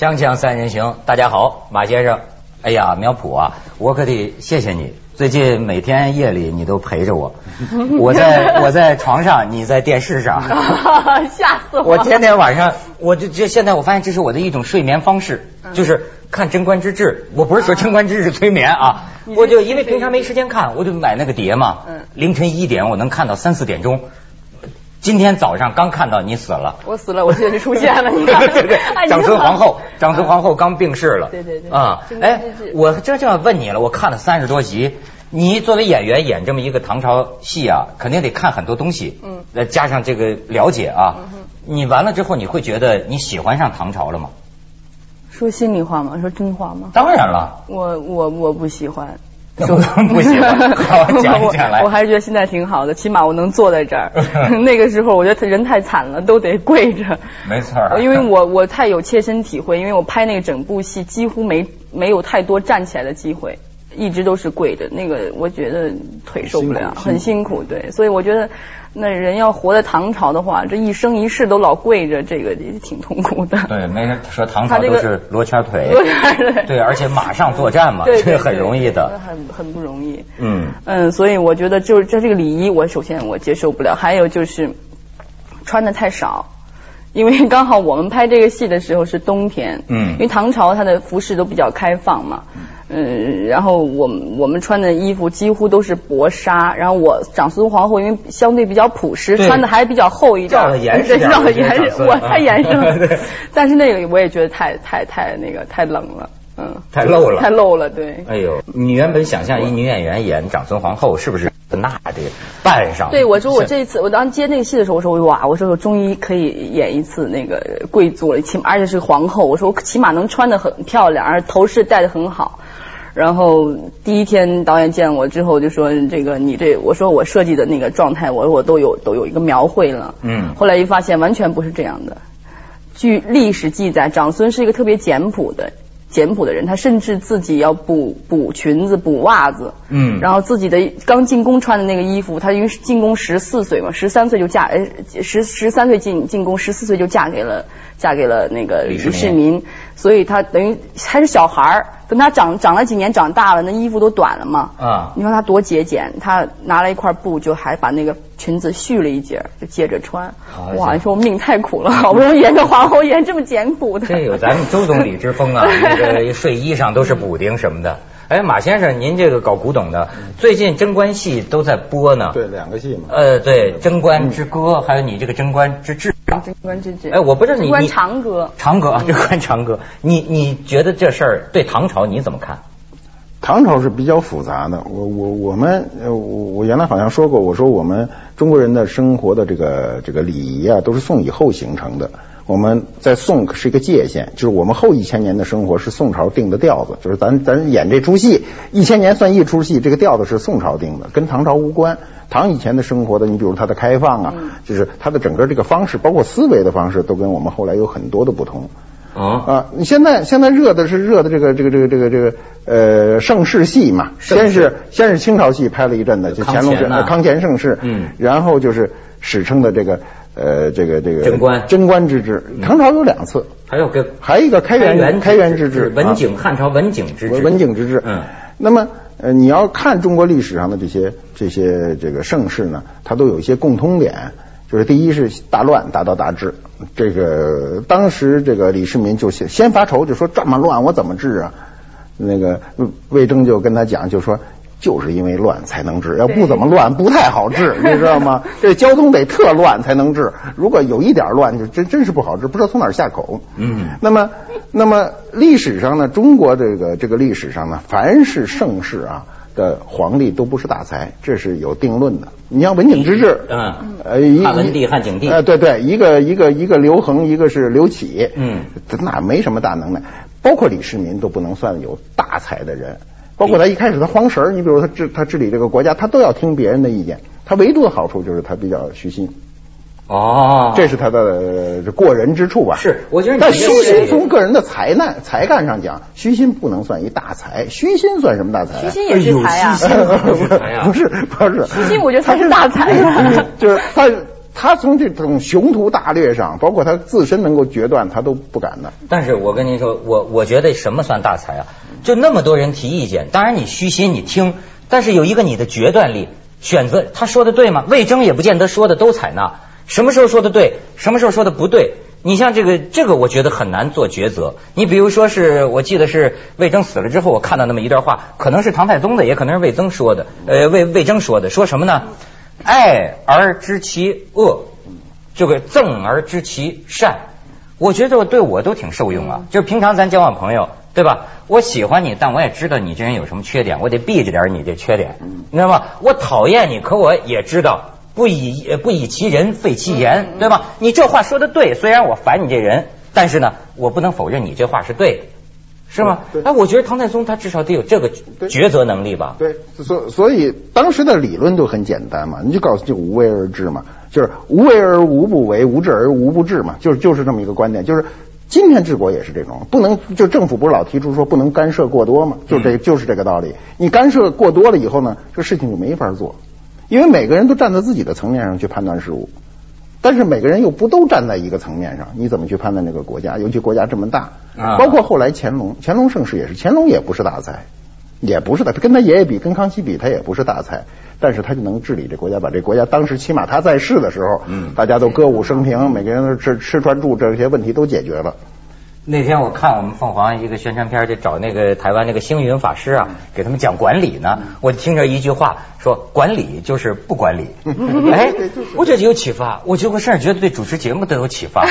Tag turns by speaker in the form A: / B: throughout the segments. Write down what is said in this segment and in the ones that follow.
A: 锵锵三人行，大家好，马先生。哎呀，苗圃啊，我可得谢谢你，最近每天夜里你都陪着我，我在我在床上，你在电视上，
B: 吓死我！
A: 我天天晚上，我就这现在我发现这是我的一种睡眠方式，就是看《贞观之治》，我不是说《贞观之治》催眠啊，我就因为平常没时间看，我就买那个碟嘛，
B: 嗯
A: 凌晨一点我能看到三四点钟。今天早上刚看到你死了，
B: 我死了，我现在就出现了，你看，
A: 对对
B: 哎，
A: 长孙皇后，长孙皇后刚病逝了。
B: 对对对
A: 啊，哎，我这就要问你了，我看了三十多集，你作为演员演这么一个唐朝戏啊，肯定得看很多东西，
B: 嗯，
A: 再加上这个了解啊你完了之后，你会觉得你喜欢上唐朝了吗？
B: 说心里话吗？说真话吗？
A: 当然了，
B: 我我我不喜欢。
A: 不不喜欢，好讲一讲来
B: 我。我还是觉得现在挺好的，起码我能坐在这儿。那个时候我觉得人太惨了，都得跪着。
A: 没错儿
B: 因为我我太有切身体会，因为我拍那个整部戏几乎没没有太多站起来的机会，一直都是跪着。那个我觉得腿受不了，很辛苦。对，所以我觉得那人要活在唐朝的话，这一生一世都老跪着，这个也挺痛苦的。
A: 对，没人说唐朝都是罗圈腿，
B: 罗圈腿
A: 对，而且马上作战嘛，这很容易的。
B: 很很不容易。
A: 嗯，
B: 嗯，所以我觉得就是这这个礼仪，我首先我接受不了，还有就是穿的太少。因为刚好我们拍这个戏的时候是冬天，
A: 嗯
B: 因为唐朝它的服饰都比较开放嘛，嗯，然后我们我们穿的衣服几乎都是薄纱，然后我长孙皇后因为相对比较朴实，穿的还比较厚一点，
A: 严实
B: 对，
A: 点
B: 照得
A: 我觉得
B: 严实，我太严实了
A: 对，
B: 但是那个我也觉得太太太那个太冷了，嗯，
A: 太露了
B: 太露了，对。
A: 哎呦，你原本想象一女演员演长孙皇后，是不是那这个扮上？
B: 对，我说我这一次，我当时接那个戏的时候，我说哇，我说我终于可以演一次那个贵族了，起码而且是皇后，我说我起码能穿的很漂亮，而头饰戴的很好。然后第一天导演见我之后就说这个你这，我说我设计的那个状态，我我都有都有一个描绘了。
A: 嗯
B: 后来一发现完全不是这样的。据历史记载，长孙是一个特别简朴的简朴的人，他甚至自己要补补裙子、补袜子。
A: 嗯
B: 然后自己的刚进宫穿的那个衣服，他因为是进宫十四岁嘛，十三岁就嫁，呃，十十三岁进进宫，十四岁就嫁给了嫁给了那个
A: 李世民
B: 李世民，所以他等于还是小孩儿。等他长长了几年，长大了，那衣服都短了嘛。
A: 啊
B: 你说他多节俭，他拿了一块布，就还把那个裙子续了一截，就接着穿
A: 好。
B: 哇，你说我命太苦了，好不容易演个皇后，演这么简朴的。
A: 这有咱们周总理之风啊，那个睡衣上都是补丁什么的。哎，马先生，您这个搞古董的，最近贞观戏都在播呢。
C: 对，两个戏嘛。
A: 呃，对，《贞观之歌》还有你这个《贞观之治》啊。
B: 贞观之治。
A: 哎，我不知道你
B: 贞观
A: 你
B: 长歌。
A: 长歌啊，贞观长歌，你你觉得这事儿对唐朝你怎么看？
C: 唐朝是比较复杂的，我我我们呃我我原来好像说过，我说我们中国人的生活的这个这个礼仪啊，都是宋以后形成的。我们在宋是一个界限，就是我们后一千年的生活是宋朝定的调子，就是咱咱演这出戏，一千年算一出戏，这个调子是宋朝定的，跟唐朝无关。唐以前的生活的，你比如它的开放啊，就是它的整个这个方式，包括思维的方式，都跟我们后来有很多的不同。
A: 啊，
C: 啊，你现在现在热的是热的这个这个这个这个这个呃盛世戏嘛，先是先是清朝戏拍了一阵子，就乾隆
A: 康乾呐
C: 呃康乾盛世，
A: 嗯。
C: 然后就是史称的这个呃这个这个
A: 贞观。
C: 贞观之治，唐朝有两次，
A: 还有个
C: 还有一个开元开元之治，
A: 文景
C: 啊
A: 汉朝文景之治，
C: 文文景之治，
A: 嗯，
C: 那么呃你要看中国历史上的这些这些这个盛世呢，它都有一些共通点。就是第一是大乱达到大治，这个当时这个李世民就先先发愁，就说这么乱我怎么治啊？那个魏征就跟他讲，就说就是因为乱才能治，要不怎么乱不太好治，你知道吗？这交通得特乱才能治，如果有一点乱就真真是不好治，不知道从哪儿下口。
A: 嗯
C: 那么那么历史上呢，中国这个这个历史上呢，凡是盛世啊。的皇帝都不是大才，这是有定论的。你像文景之治，
A: 嗯
C: 呃，一
A: 汉文帝汉景帝
C: 呃，对对，一个一个一个刘恒，一个是刘启，
A: 嗯，
C: 那没什么大能耐，包括李世民都不能算有大才的人，包括他一开始他慌神儿，你比如他治他治理这个国家，他都要听别人的意见，他唯独的好处就是他比较虚心，
A: 哦，
C: 这是他的呃过人之处吧？
A: 是我觉得
C: 但虚心从个人的才干才干上讲，虚心不能算一大才，虚心算什么大才啊？
B: 虚心也是才啊。
A: 哎虚心不是才啊
C: 不是不是，
B: 虚心我觉得才是大才啊
C: 就是他他从这种雄图大略上，包括他自身能够决断，他都不敢的。
A: 但是我跟您说，我我觉得什么算大才啊？就那么多人提意见，当然你虚心你听，但是有一个你的决断力，选择他说的对吗？魏征也不见得说的都采纳，什么时候说的对，什么时候说的不对。你像这个这个，我觉得很难做抉择。你比如说是，我记得是魏征死了之后，我看到那么一段话，可能是唐太宗的，也可能是魏征说的，呃，魏魏征说的，说什么呢？爱而知其恶，这个憎而知其善。我觉得对我都挺受用啊。就是平常咱交往朋友，对吧？我喜欢你，但我也知道你这人有什么缺点，我得避着点你这缺点，你知道吗？我讨厌你，可我也知道不以呃不以其人废其言，对吧？你这话说的对，虽然我烦你这人，但是呢，我不能否认你这话是对的。是吗？哎，我觉得唐太宗他至少得有这个抉择能力吧。
C: 对，所所以当时的理论都很简单嘛，你就告诉就无为而治嘛，就是无为而无不为，无治而无不治嘛，就是就是这么一个观点。就是今天治国也是这种，不能就政府不是老提出说不能干涉过多嘛，就这就是这个道理。你干涉过多了以后呢，这事情就没法做，因为每个人都站在自己的层面上去判断事物。但是每个人又不都站在一个层面上，你怎么去判断这个国家？尤其国家这么大，包括后来乾隆，乾隆盛世也是，乾隆也不是大才，也不是的，跟他爷爷比，跟康熙比，他也不是大才，但是他就能治理这国家，把这国家当时起码他在世的时候，嗯，大家都歌舞升平，每个人都吃吃穿住这些问题都解决了。
A: 那天我看我们凤凰一个宣传片，就找那个台湾那个星云法师啊，给他们讲管理呢。我听着一句话说，管理就是不管理。哎，我觉得有启发。我觉得我甚至觉得对主持节目都有启发。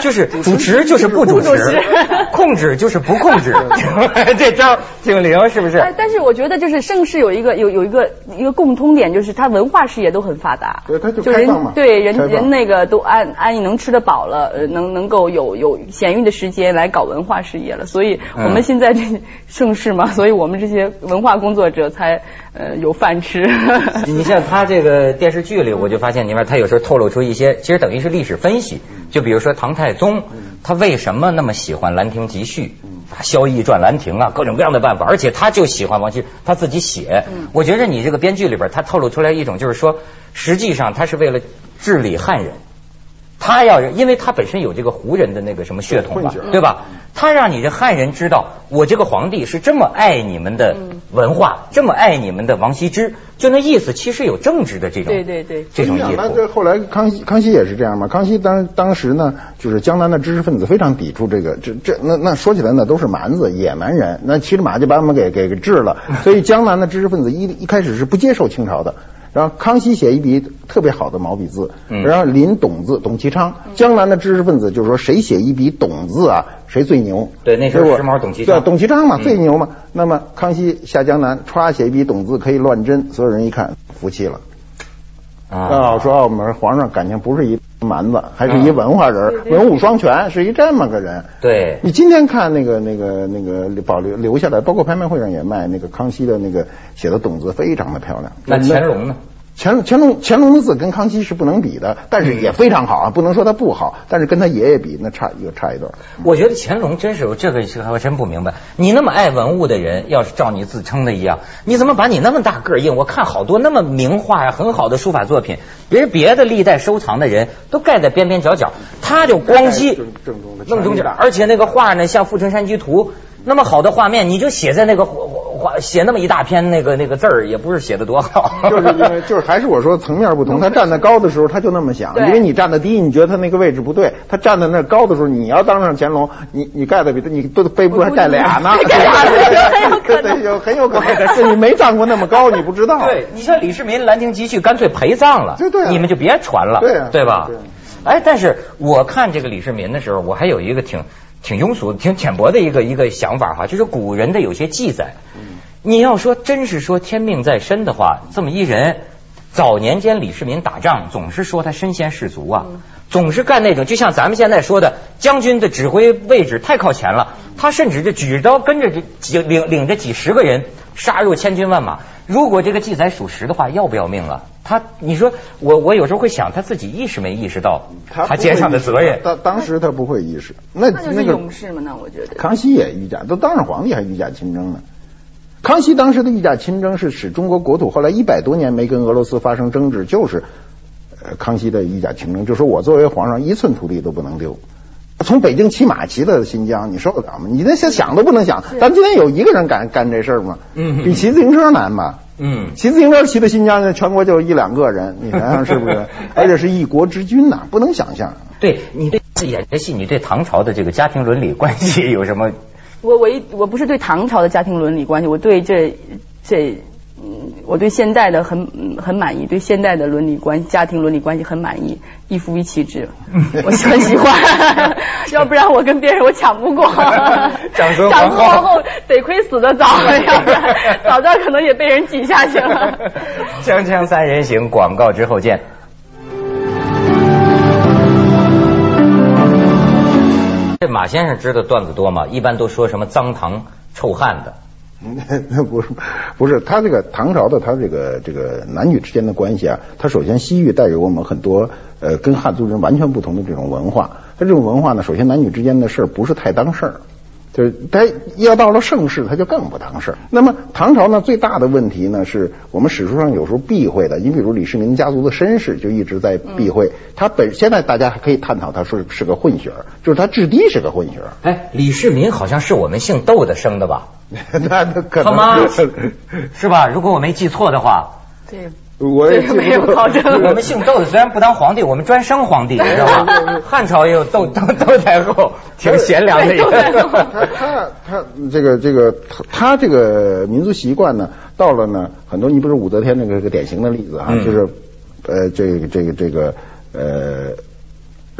A: 就是主持就是不主持，控制就是不控制。这招挺灵，是不是？
B: 但是我觉得就是盛世有一个有有一个一个共通点，就是他文化事业都很发达。
C: 对，他就开放嘛。
B: 对人人那个都安安逸能吃得饱了，呃，能能够有有闲余的时间。来搞文化事业了，所以我们现在这盛世嘛，所以我们这些文化工作者才呃有饭吃。
A: 你像他这个电视剧里，我就发现里面他有时候透露出一些，其实等于是历史分析。就比如说唐太宗，他为什么那么喜欢《兰亭集序》？萧绎传兰亭啊，各种各样的办法，而且他就喜欢王羲，他自己写。我觉得你这个编剧里边，他透露出来一种，就是说，实际上他是为了治理汉人。他要，因为他本身有这个胡人的那个什么血统嘛，对吧？他让你这汉人知道，我这个皇帝是这么爱你们的文化，这么爱你们的王羲之，就那意思，其实有政治的这种，
B: 对对对，
A: 这种意思。
C: 那这后来康熙，康熙也是这样嘛？康熙当当时呢，就是江南的知识分子非常抵触这个，这这那那说起来呢，都是蛮子野蛮人，那骑着马就把我们给给给治了，所以江南的知识分子一一开始是不接受清朝的。然后康熙写一笔特别好的毛笔字，然后临董字董其昌，江南的知识分子就是说谁写一笔董字啊，谁最牛。
A: 对，那时候时髦董其昌。
C: 对，董其昌嘛，最牛嘛。那么康熙下江南，歘写一笔董字可以乱真，所有人一看服气了。啊，说我们皇上感情不是一蛮子，还是一文化人，文武双全，是一这么个人。
A: 对，
C: 你今天看那个那个那个保留留下来，包括拍卖会上也卖那个康熙的那个写的董字，非常的漂亮。
A: 那乾隆呢？
C: 乾乾隆乾隆的字跟康熙是不能比的，但是也非常好啊，不能说他不好，但是跟他爷爷比那差又差一段。
A: 我觉得乾隆真是这个我真不明白，你那么爱文物的人，要是照你自称的一样，你怎么把你那么大个印？我看好多那么名画呀，很好的书法作品，别人别的历代收藏的人都盖在边边角角，他就光熙
C: 正中的
A: 弄中间，而且那个画呢，像《富春山居图》。那么好的画面，你就写在那个画写那么一大篇那个那个字儿，也不是写的多好。
C: 就是因为就是还是我说层面不同，他站在高的时候他就那么想，因为你站在低，你觉得他那个位置不对。他站在那高的时候，你要当上乾隆，你你盖的比他你都背部还盖俩呢。
B: 盖俩 很有可能，
C: 有很有可能。是你没站过那么高，你不知道。
A: 对你像李世民《兰亭集序》，干脆陪葬了。
C: 对对。
A: 你们就别传了。
C: 对
A: 对吧？哎，但是我看这个李世民的时候，我还有一个挺。挺庸俗、挺浅薄的一个一个想法哈，就是古人的有些记载。你要说真是说天命在身的话，这么一人，早年间李世民打仗总是说他身先士卒啊，总是干那种就像咱们现在说的将军的指挥位置太靠前了，他甚至就举着刀跟着几领领着几十个人杀入千军万马。如果这个记载属实的话，要不要命啊？他，你说我我有时候会想，他自己意识没意识到他肩上的责任。
C: 当当时他不会意识，
B: 那那个勇士嘛，那我觉得。
C: 康熙也御驾，都当上皇帝还御驾亲征呢。康熙当时的御驾亲征是使中国国土后来一百多年没跟俄罗斯发生争执，就是呃康熙的一甲清征，就说我作为皇上一寸土地都不能丢。从北京骑马骑到新疆，你受得了吗？你那些想都不能想。咱今天有一个人敢干这事儿吗？
A: 嗯
C: 比骑自行车难吧？
A: 嗯，
C: 骑自行车骑到新疆，全国就一两个人，你想想是不是？而且是一国之君呐，不能想象。
A: 对你对演这戏，你对唐朝的这个家庭伦理关系有什么？
B: 我我一我不是对唐朝的家庭伦理关系，我对这这嗯，我对现代的很嗯很满意，对现代的伦理关家庭伦理关系很满意，一夫一妻制，我很喜欢，要不然我跟别人我抢不过。
A: 长孙
B: 长
A: 皇后
B: 孙皇后得亏死的早，要不然早知道可能也被人挤下去了。
A: 锵锵三人行，广告之后见。这马先生知道段子多吗？一般都说什么脏唐臭汉的。
C: 那不是不是，他这个唐朝的他这个这个男女之间的关系啊，他首先西域带给我们很多呃跟汉族人完全不同的这种文化。他这种文化呢，首先男女之间的事儿不是太当事儿。就是他要到了盛世，他就更不当事儿。那么唐朝呢，最大的问题呢，是我们史书上有时候避讳的。你比如李世民家族的身世就一直在避讳。他本现在大家还可以探讨，他说是个混血儿，就是他质地是个混血儿。
A: 哎，李世民好像是我们姓窦的生的吧？
C: 那 那可
A: 他妈
C: 能
A: 是吧？如果我没记错的话，
B: 对，
C: 我也
B: 这个没有考证
A: 我们姓窦的虽然不当皇帝，我们专生皇帝，你知道吗？汉朝也有窦窦窦太后，挺贤良的一个。
C: 他他他这个这个他他这个民族习惯呢，到了呢很多，你不是武则天那个个典型的例子啊，
A: 嗯
C: 就是呃这个这个这个呃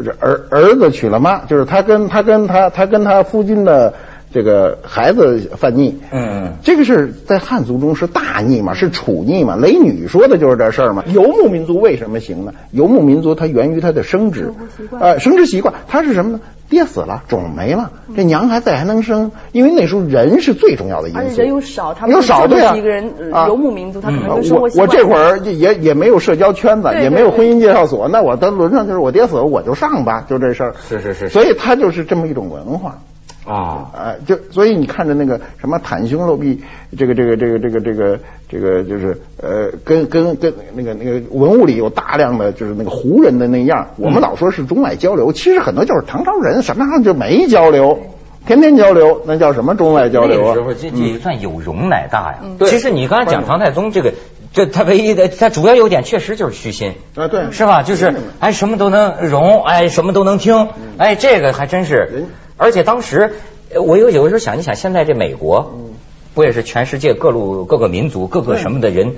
C: 这儿儿子娶了妈，就是他跟他跟他他跟他夫君的这个孩子犯逆，
A: 嗯
C: 这个事儿在汉族中是大逆嘛，是处逆嘛。雷女说的就是这事儿嘛。游牧民族为什么行呢？游牧民族它源于它的生殖，呃，生殖习惯，它是什么呢？爹死了，种没了，这娘还在还能生，因为那时候人是最重要的因素。
B: 而且人又少他们
C: 又少，对啊，
B: 一个人游牧民族他可能
C: 我
B: 习惯
C: 我这会儿也也没有社交圈子，也没有婚姻介绍所，那我的轮上就是我爹死了我就上吧，就这事儿。
A: 是是是是
C: 所以他就是这么一种文化。
A: 啊，
C: 啊，就所以你看着那个什么袒胸露臂，这个这个这个这个这个这个就是呃，跟跟跟那个那个文物里有大量的就是那个胡人的那样，我们老说是中外交流，其实很多就是唐朝人什么样就没交流，天天交流，那叫什么中外交流啊
A: 那时？候这这也算有容乃大呀。
C: 对
A: 其实你刚才讲唐太宗这个，这他唯一的他主要优点确实就是虚心。
C: 啊，对，
A: 是吧？就是哎，什么都能容，哎，什么都能听，哎，这个还真是
C: 人。
A: 而且当时呃我有有的时候想一想，现在这美国，不也是全世界各路各个民族各个什么的人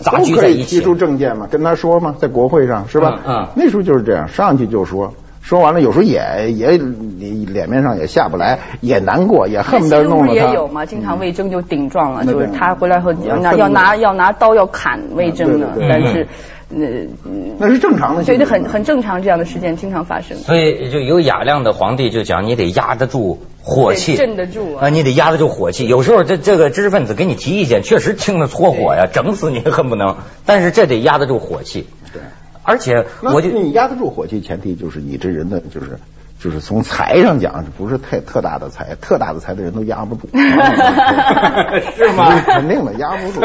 A: 杂
C: 都
A: 居在一起？
C: 可以提出政见嘛，跟他说嘛，在国会上是吧？
A: 嗯嗯
C: 那时候就是这样，上去就说。说完了，有时候也也脸面上也下不来，也难过，也恨不得弄了他。
B: 也有嘛，经常魏征就顶撞了，就是他回来后要拿要拿要拿刀要砍魏征的但是呃嗯
C: 那是正常的
B: 对，
C: 行为。
B: 这很很正常，这样的事件经常发生。
A: 所以就有雅量的皇帝就讲，你得压得住火气，
B: 镇得住啊
A: 啊，你得压得住火气。有时候这这个知识分子给你提意见，确实听得搓火呀，整死你恨不能。但是这得压得住火气。
C: 对，
A: 而且
C: 那
A: 我就
C: 你压得住火气，前提就是你这人的就是就是从财上讲，不是太特大的财，特大的财的人都压不住，
A: 是吗
C: 肯定的，压不住。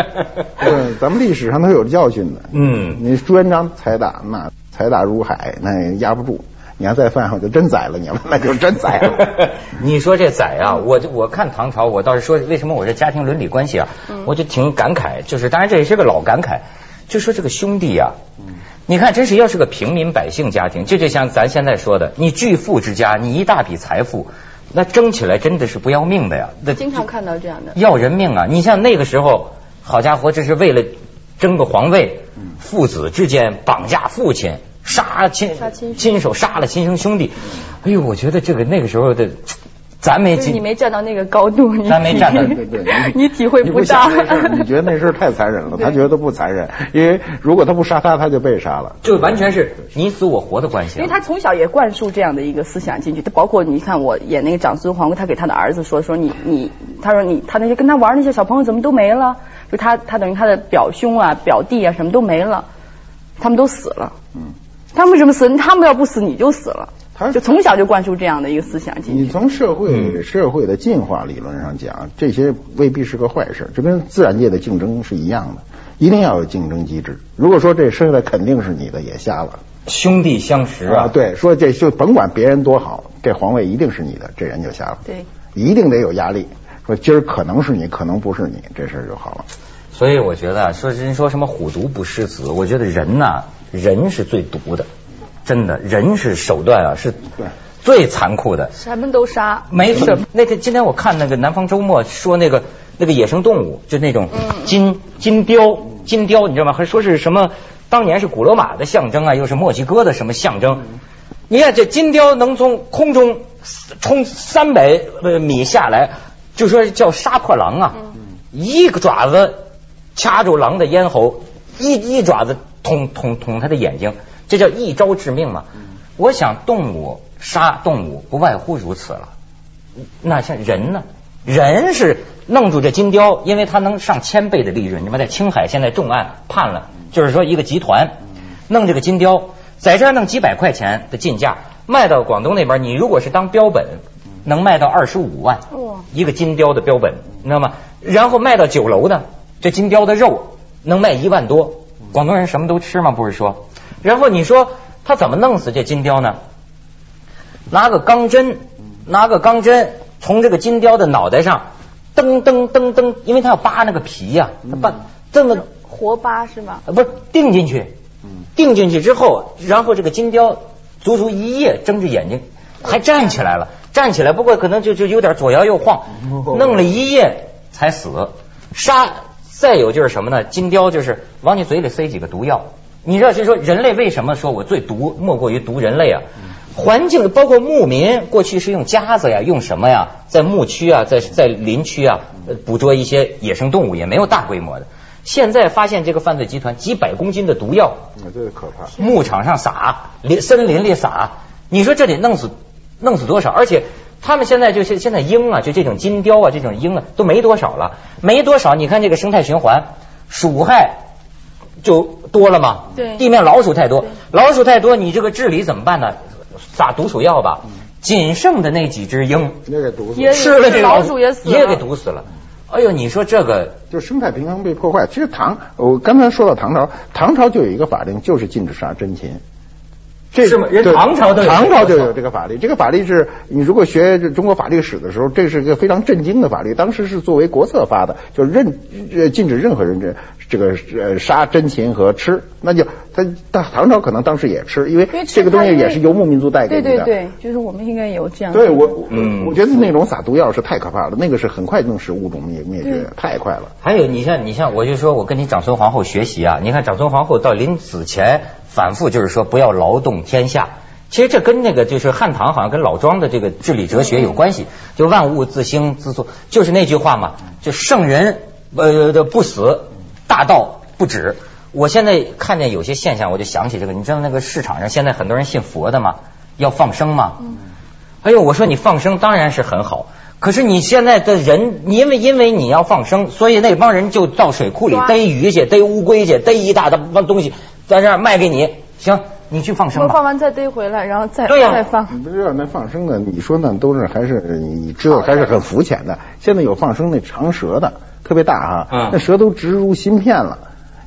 C: 嗯，咱们历史上都有教训的。
A: 嗯
C: 你朱元璋财大，那财大如海，那压不住。你要再犯，我就真宰了你了，那就真宰了。
A: 你说这宰啊，我我看唐朝，我倒是说为什么我这家庭伦理关系啊，我就挺感慨，就是当然这也是个老感慨，就说这个兄弟啊，你看真是要是个平民百姓家庭，这就像咱现在说的，你巨富之家，你一大笔财富，那争起来真的是不要命的呀，那
B: 经常看到这样的。
A: 要人命啊！你像那个时候，好家伙，这是为了争个皇位，父子之间绑架父亲，杀亲
B: 杀亲
A: 亲手杀了亲生兄弟。哎呦，我觉得这个那个时候的，咱没经
B: 就你没站到那个高度，你
A: 咱没站到
C: 对对，
B: 你体会不到
C: 你觉得那事儿太残忍了，他觉得不残忍，因为如果他不杀他，他就被杀了。
A: 就完全是你死我活的关系啊。
B: 因为他从小也灌输这样的一个思想进去，他包括你看我演那个长孙皇后，他给他的儿子说说你你，他说你他那些跟他玩那些小朋友怎么都没了，就他他等于他的表兄啊表弟啊什么都没了，他们都死了。
C: 嗯，
B: 他们为什么死？他们要不死你就死了
C: 他，
B: 就从小就灌输这样的一个思想进
C: 你。从社会社会的进化理论上讲，这些未必是个坏事，这跟自然界的竞争是一样的。一定要有竞争机制。如果说这生下来肯定是你的，也瞎了。
A: 兄弟相识啊，
C: 对，说这就甭管别人多好，这皇位一定是你的，这人就瞎了。
B: 对，
C: 一定得有压力，说今儿可能是你，可能不是你，这事儿就好了。
A: 所以我觉得说人说什么虎毒不食子，我觉得人呐，人是最毒的，真的，人是手段啊是最残酷的。
B: 什么都杀。
A: 没错，那天今天我看那个《南方周末》说那个那个野生动物，就那种金金雕，金雕你知道吗？还说是什么当年是古罗马的象征啊，又是墨西哥的什么象征？你看这金雕能从空中冲三百米下来，就说叫杀破狼啊，一个爪子掐住狼的咽喉，一一爪子捅捅捅他的眼睛，这叫一招致命嘛。我想动物杀动物不外乎如此了。那像人呢？人是弄住这金雕，因为它能上千倍的利润。你们在青海现在重案判了，就是说一个集团弄这个金雕，在这儿弄几百块钱的进价，卖到广东那边，你如果是当标本，能卖到二十五万
B: 哇
A: 一个金雕的标本，你知道吗？然后卖到酒楼呢，这金雕的肉能卖一万多。广东人什么都吃吗？不是说。然后你说他怎么弄死这金雕呢？拿个钢针，拿个钢针从这个金雕的脑袋上噔噔噔噔，因为他要扒那个皮呀、他扒这么
B: 活扒是吗？
A: 呃不是钉进去，钉进去之后，然后这个金雕足足一夜睁着眼睛还站起来了，站起来，不过可能就就有点左摇右晃，弄了一夜才死。杀再有就是什么呢？金雕就是往你嘴里塞几个毒药。你知道，就是说人类为什么说我最毒，莫过于毒人类啊。环境包括牧民，过去是用夹子呀，用什么呀，在牧区啊，在在林区啊，呃捕捉一些野生动物，也没有大规模的。现在发现这个犯罪集团几百公斤的毒药，
C: 那这个可怕。
A: 牧场上撒，林森林里撒，你说这得弄死弄死多少？而且他们现在就是现在鹰啊，就这种金雕啊，这种鹰啊都没多少了，没多少。你看这个生态循环，鼠害就多了嘛，
B: 对
A: 地面老鼠太多，老鼠太多，你这个治理怎么办呢？撒毒鼠药吧，仅剩的那几只鹰
C: 也给毒死
B: 了
A: 吃了这个
B: 老鼠也死了
A: 也给毒死了。哎呦，你说这个
C: 就生态平衡被破坏。其实唐，我刚才说到唐朝，唐朝就有一个法令，就是禁止杀真禽。这
A: 是吗人唐朝都有
C: 唐朝就有这个法律。这个法律是你如果学中国法律史的时候，这是一个非常震惊的法律。当时是作为国策发的，就任呃禁止任何人这这个呃杀真禽和吃。那就他但唐朝可能当时也吃，因为这个东西也是游牧民族带给你的。
B: 对对对，就是我们应该有这样。
C: 对我，
A: 嗯
C: 我觉得那种撒毒药是太可怕了，那个是很快能使物种灭灭绝，太快了。
A: 还有，你像你像，我就说我跟你长孙皇后学习啊，你看长孙皇后到临死前反复就是说不要劳动天下。其实这跟那个就是汉唐好像跟老庄的这个治理哲学有关系，就万物自兴自作，就是那句话嘛，就圣人呃的不死，大道不止。我现在看见有些现象，我就想起这个，你知道那个市场上现在很多人信佛的嘛？要放生吗？哎呦，我说你放生当然是很好，可是你现在的人，因为因为你要放生，所以那帮人就到水库里逮鱼去，逮乌龟去，逮一大帮东西，在这儿卖给你。行，你去放生吧。
B: 我放完再逮回来，然后再
A: 对呀
B: 再放。
C: 你不知道那放生的，你说那都是还是你知道还是很肤浅的。现在有放生那长蛇的，特别大哈，
A: 嗯
C: 那蛇都植入芯片了。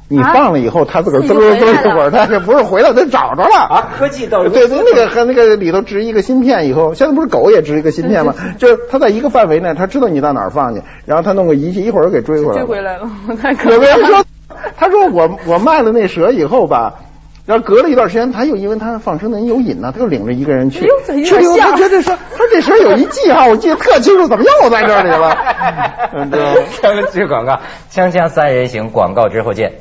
C: 你
B: 啊
C: 放了以后，它自个儿
B: 自己
C: 嘚儿嘚
B: 就回来了
C: 儿一会儿，它这不是回来，它找着了
A: 啊科技到
C: 对 对，那个和那个里头植一个芯片以后，现在不是狗也植一个芯片吗？就是它在一个范围内，它知道你到哪儿放去，然后它弄个仪器，一会儿给追回来了。
B: 追回来了，太可怕了。
C: 有说，他说我我卖了那蛇以后吧。然后隔了一段时间，他又因为他放生的人有瘾呢，他又领着一个人去去了以后他觉得说，他说这蛇有一记号，我记得特清楚，怎么又在这里了？嗯，对吧？
A: 咱们去广告，锵锵三人行，广告之后见。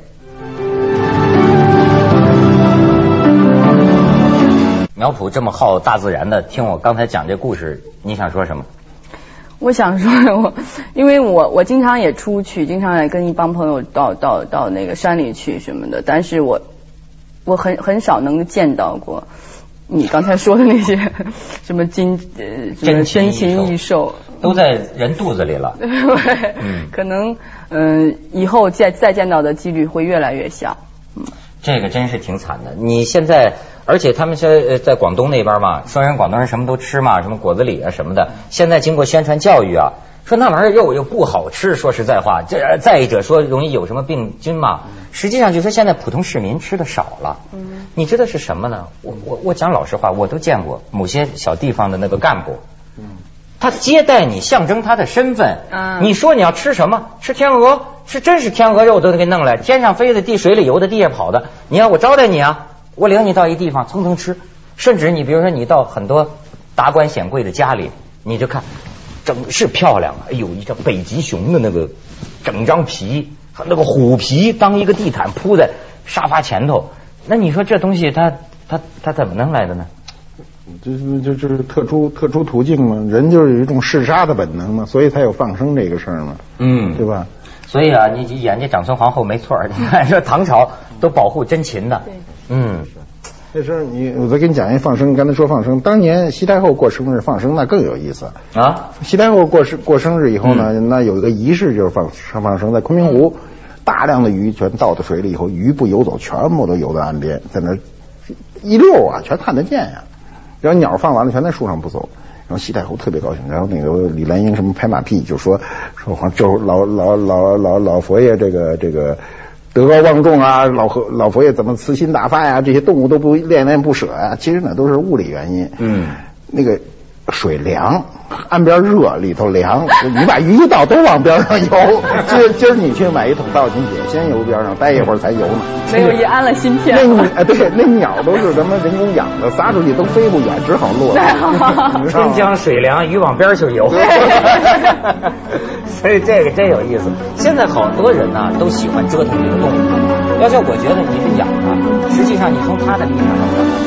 A: 苗圃这么好大自然的，听我刚才讲这故事，你想说什么？
B: 我想说，我因为我我经常也出去，经常也跟一帮朋友到到到那个山里去什么的，但是我我很很少能见到过你刚才说的那些什么金呃什么
A: 珍禽异
B: 兽。
A: 都在人肚子里了。
B: 对，
A: 嗯
B: 可能嗯、以后再再见到的几率会越来越小。
A: 嗯这个真是挺惨的。你现在而且他们现在呃在广东那边嘛，说人广东人什么都吃嘛，什么果子狸啊什么的。现在经过宣传教育啊，说那玩意儿肉又不好吃，说实在话，这再一者说容易有什么病菌嘛。实际上就说现在普通市民吃的少了。嗯，你知道是什么呢？我我我讲老实话，我都见过某些小地方的那个干部。嗯。他接待你，象征他的身份。嗯，你说你要吃什么？吃天鹅，是真是天鹅肉都得给弄来，天上飞的，地水里游的，地下跑的。你要我招待你啊，我领你到一地方蹭蹭吃。甚至你比如说你到很多达官显贵的家里，你就看，整是漂亮啊！哎呦，一张北极熊的那个整张皮，那个虎皮当一个地毯铺在沙发前头，那你说这东西它它它怎么弄来的呢？
C: 这这这是特殊特殊途径嘛？人就是有一种嗜杀的本能嘛，所以才有放生这个事儿嘛，嗯，对吧？
A: 所以啊，你演这长孙皇后没错 你看这唐朝都保护真勤的，
B: 对，
A: 嗯，
C: 那时候你我再给你讲一放生，刚才说放生，当年西太后过生日放生那更有意思啊！西太后过生过生日以后呢，那有一个仪式就是放生放生，在昆明湖，大量的鱼全倒到水里以后，鱼不游走，全部都游到岸边，在那一溜啊，全看得见呀。然后鸟放完了，全在树上不走。然后西太后特别高兴。然后那个李兰英什么拍马屁，就说说皇就老老老老老佛爷这个这个德高望重啊，老和老佛爷怎么慈心大发呀？这些动物都不恋恋不舍呀。其实呢，都是物理原因。嗯，那个。水凉，岸边热，里头凉。你把鱼一倒，都往边上游。今儿今儿你去买一桶倒进去，先游边上，待一会儿才游呢。
B: 没有一安了芯片。
C: 那哎对，那鸟都是咱们人工养的，撒出去都飞不远，只好落。
A: 春江水凉，鱼往边去游。所以这个真有意思。现在好多人呢都喜欢折腾这个动物。要叫我觉得你是养它，实际上你从它的立场上。